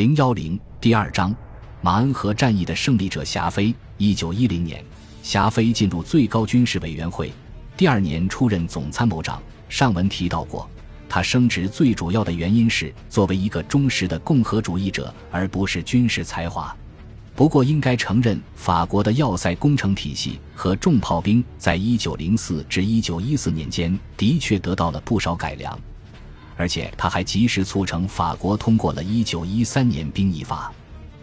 零幺零第二章，马恩河战役的胜利者霞飞。一九一零年，霞飞进入最高军事委员会，第二年出任总参谋长。上文提到过，他升职最主要的原因是作为一个忠实的共和主义者，而不是军事才华。不过，应该承认，法国的要塞工程体系和重炮兵在一九零四至一九一四年间的确得到了不少改良。而且他还及时促成法国通过了一九一三年兵役法。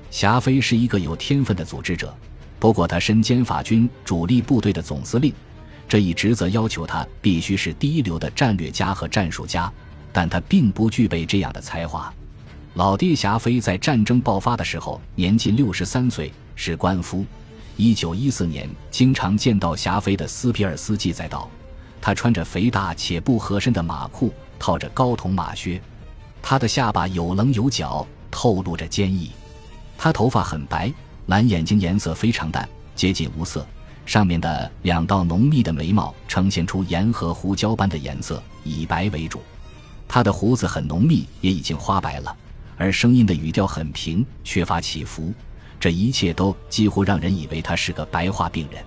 霞飞是一个有天分的组织者，不过他身兼法军主力部队的总司令，这一职责要求他必须是第一流的战略家和战术家，但他并不具备这样的才华。老爹霞飞在战争爆发的时候年近六十三岁，是官夫。一九一四年，经常见到霞飞的斯皮尔斯记载道，他穿着肥大且不合身的马裤。套着高筒马靴，他的下巴有棱有角，透露着坚毅。他头发很白，蓝眼睛颜色非常淡，接近无色，上面的两道浓密的眉毛呈现出盐和胡椒般的颜色，以白为主。他的胡子很浓密，也已经花白了，而声音的语调很平，缺乏起伏。这一切都几乎让人以为他是个白化病人。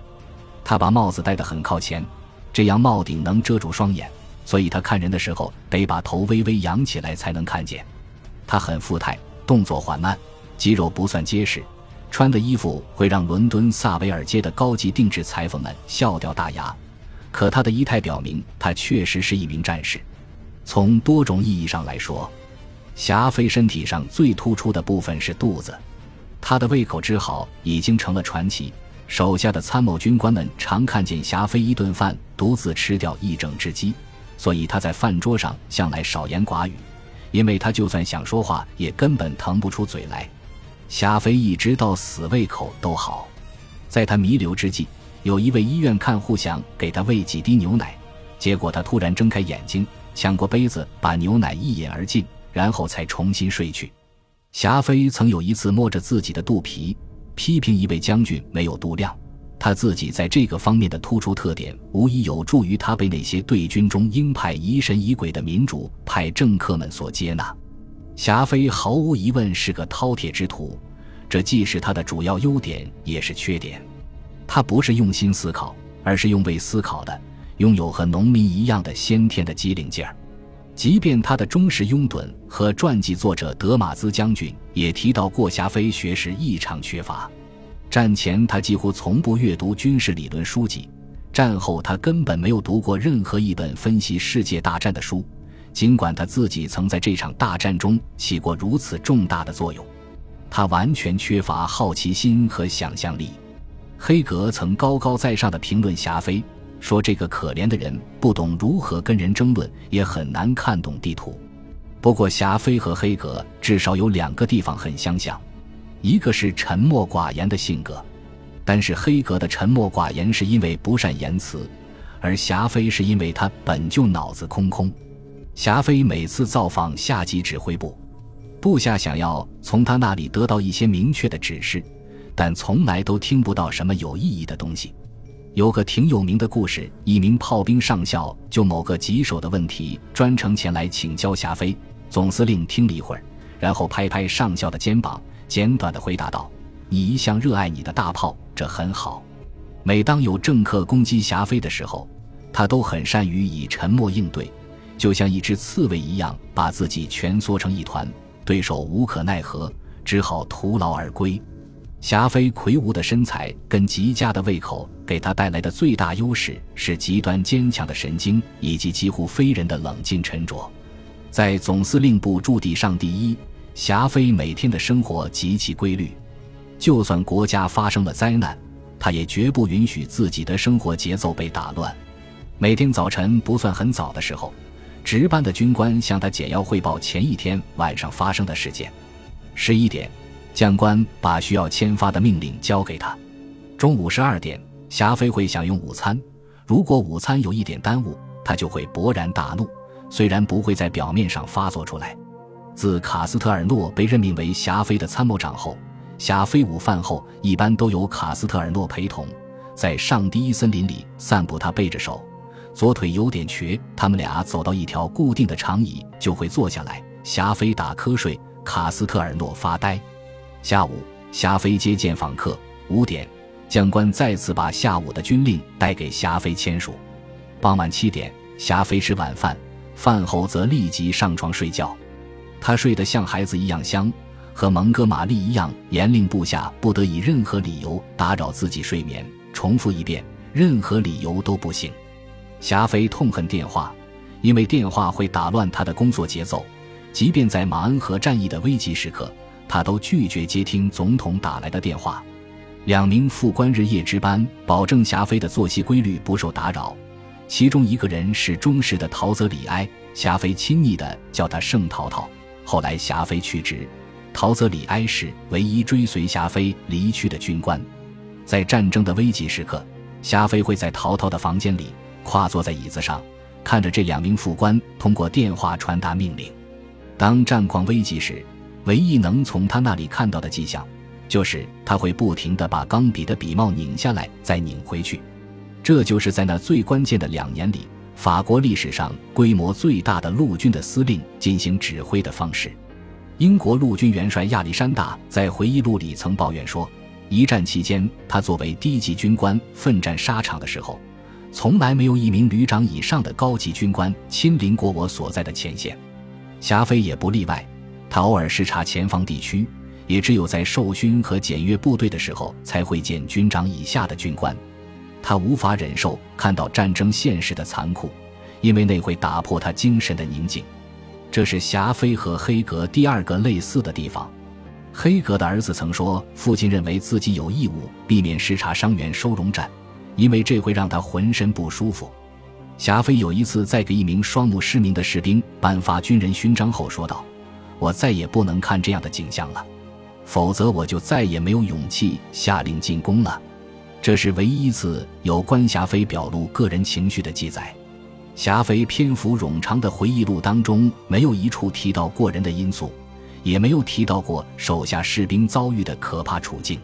他把帽子戴得很靠前，这样帽顶能遮住双眼。所以他看人的时候得把头微微扬起来才能看见。他很富态，动作缓慢，肌肉不算结实，穿的衣服会让伦敦萨维尔街的高级定制裁缝们笑掉大牙。可他的仪态表明他确实是一名战士。从多种意义上来说，霞飞身体上最突出的部分是肚子。他的胃口之好已经成了传奇，手下的参谋军官们常看见霞飞一顿饭独自吃掉一整只鸡。所以他在饭桌上向来少言寡语，因为他就算想说话，也根本腾不出嘴来。霞飞一直到死胃口都好。在他弥留之际，有一位医院看护想给他喂几滴牛奶，结果他突然睁开眼睛，抢过杯子把牛奶一饮而尽，然后才重新睡去。霞飞曾有一次摸着自己的肚皮，批评一位将军没有度量。他自己在这个方面的突出特点，无疑有助于他被那些对军中鹰派疑神疑鬼的民主派政客们所接纳。霞飞毫无疑问是个饕餮之徒，这既是他的主要优点，也是缺点。他不是用心思考，而是用未思考的，拥有和农民一样的先天的机灵劲儿。即便他的忠实拥趸和传记作者德马兹将军也提到过，霞飞学识异常缺乏。战前，他几乎从不阅读军事理论书籍；战后，他根本没有读过任何一本分析世界大战的书，尽管他自己曾在这场大战中起过如此重大的作用。他完全缺乏好奇心和想象力。黑格曾高高在上的评论霞飞，说这个可怜的人不懂如何跟人争论，也很难看懂地图。不过，霞飞和黑格至少有两个地方很相像。一个是沉默寡言的性格，但是黑格的沉默寡言是因为不善言辞，而霞飞是因为他本就脑子空空。霞飞每次造访下级指挥部，部下想要从他那里得到一些明确的指示，但从来都听不到什么有意义的东西。有个挺有名的故事：一名炮兵上校就某个棘手的问题专程前来请教霞飞总司令，听了一会儿，然后拍拍上校的肩膀。简短的回答道：“你一向热爱你的大炮，这很好。每当有政客攻击霞飞的时候，他都很善于以沉默应对，就像一只刺猬一样，把自己蜷缩成一团。对手无可奈何，只好徒劳而归。霞飞魁梧的身材跟极佳的胃口给他带来的最大优势是极端坚强的神经以及几乎非人的冷静沉着。在总司令部驻地上第一。”霞飞每天的生活极其规律，就算国家发生了灾难，他也绝不允许自己的生活节奏被打乱。每天早晨不算很早的时候，值班的军官向他简要汇报前一天晚上发生的事件。十一点，将官把需要签发的命令交给他。中午十二点，霞飞会享用午餐。如果午餐有一点耽误，他就会勃然大怒，虽然不会在表面上发作出来。自卡斯特尔诺被任命为霞飞的参谋长后，霞飞午饭后一般都由卡斯特尔诺陪同，在上第一森林里散步。他背着手，左腿有点瘸。他们俩走到一条固定的长椅，就会坐下来。霞飞打瞌睡，卡斯特尔诺发呆。下午，霞飞接见访客。五点，将官再次把下午的军令带给霞飞签署。傍晚七点，霞飞吃晚饭，饭后则立即上床睡觉。他睡得像孩子一样香，和蒙哥马利一样严令部下不得以任何理由打扰自己睡眠。重复一遍，任何理由都不行。霞飞痛恨电话，因为电话会打乱他的工作节奏。即便在马恩河战役的危急时刻，他都拒绝接听总统打来的电话。两名副官日夜值班，保证霞飞的作息规律不受打扰。其中一个人是忠实的陶泽里埃，霞飞亲昵地叫他圣陶陶。后来霞飞去职，陶泽里埃是唯一追随霞飞离去的军官。在战争的危急时刻，霞飞会在陶陶的房间里跨坐在椅子上，看着这两名副官通过电话传达命令。当战况危急时，唯一能从他那里看到的迹象，就是他会不停地把钢笔的笔帽拧下来再拧回去。这就是在那最关键的两年里，法国历史上规模最大的陆军的司令进行指挥的方式。英国陆军元帅亚历山大在回忆录里曾抱怨说，一战期间，他作为低级军官奋战沙场的时候，从来没有一名旅长以上的高级军官亲临过我所在的前线。霞飞也不例外，他偶尔视察前方地区，也只有在受勋和检阅部队的时候才会见军长以下的军官。他无法忍受看到战争现实的残酷，因为那会打破他精神的宁静。这是霞飞和黑格第二个类似的地方。黑格的儿子曾说，父亲认为自己有义务避免视察伤员收容站，因为这会让他浑身不舒服。霞飞有一次在给一名双目失明的士兵颁发军人勋章后说道：“我再也不能看这样的景象了，否则我就再也没有勇气下令进攻了。”这是唯一一次有关霞飞表露个人情绪的记载。霞飞篇幅冗长的回忆录当中没有一处提到过人的因素，也没有提到过手下士兵遭遇的可怕处境。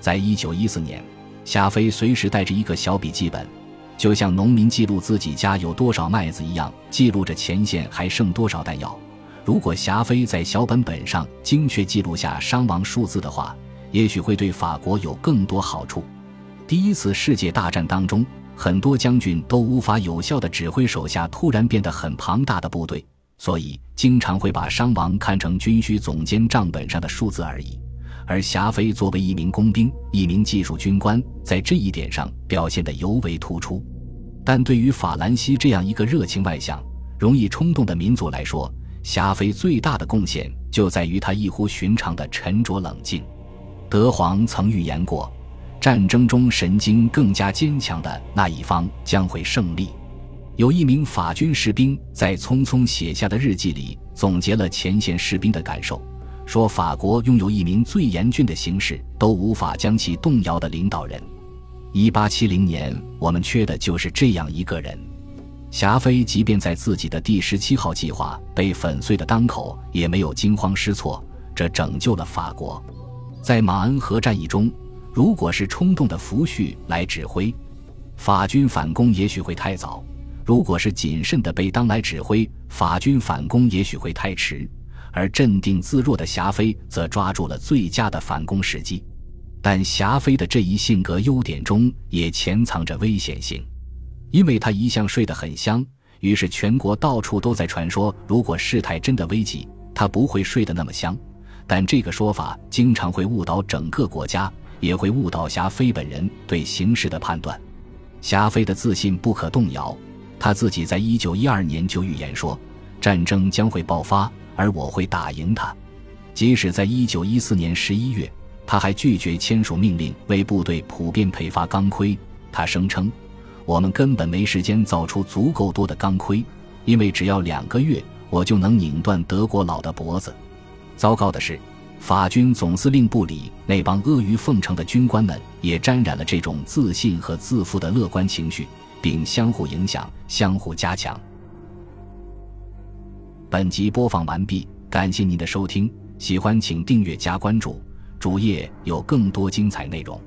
在一九一四年，霞飞随时带着一个小笔记本，就像农民记录自己家有多少麦子一样，记录着前线还剩多少弹药。如果霞飞在小本本上精确记录下伤亡数字的话，也许会对法国有更多好处。第一次世界大战当中，很多将军都无法有效地指挥手下突然变得很庞大的部队，所以经常会把伤亡看成军需总监账本上的数字而已。而霞飞作为一名工兵、一名技术军官，在这一点上表现得尤为突出。但对于法兰西这样一个热情外向、容易冲动的民族来说，霞飞最大的贡献就在于他异乎寻常的沉着冷静。德皇曾预言过。战争中神经更加坚强的那一方将会胜利。有一名法军士兵在匆匆写下的日记里总结了前线士兵的感受，说：“法国拥有一名最严峻的形势都无法将其动摇的领导人。一八七零年，我们缺的就是这样一个人。”霞飞即便在自己的第十七号计划被粉碎的当口，也没有惊慌失措，这拯救了法国。在马恩河战役中。如果是冲动的福煦来指挥，法军反攻也许会太早；如果是谨慎的贝当来指挥，法军反攻也许会太迟。而镇定自若的霞飞则抓住了最佳的反攻时机。但霞飞的这一性格优点中也潜藏着危险性，因为他一向睡得很香，于是全国到处都在传说，如果事态真的危急，他不会睡得那么香。但这个说法经常会误导整个国家。也会误导霞飞本人对形势的判断。霞飞的自信不可动摇，他自己在一九一二年就预言说，战争将会爆发，而我会打赢他。即使在一九一四年十一月，他还拒绝签署命令为部队普遍配发钢盔。他声称：“我们根本没时间造出足够多的钢盔，因为只要两个月，我就能拧断德国佬的脖子。”糟糕的是。法军总司令部里那帮阿谀奉承的军官们也沾染了这种自信和自负的乐观情绪，并相互影响、相互加强。本集播放完毕，感谢您的收听，喜欢请订阅加关注，主页有更多精彩内容。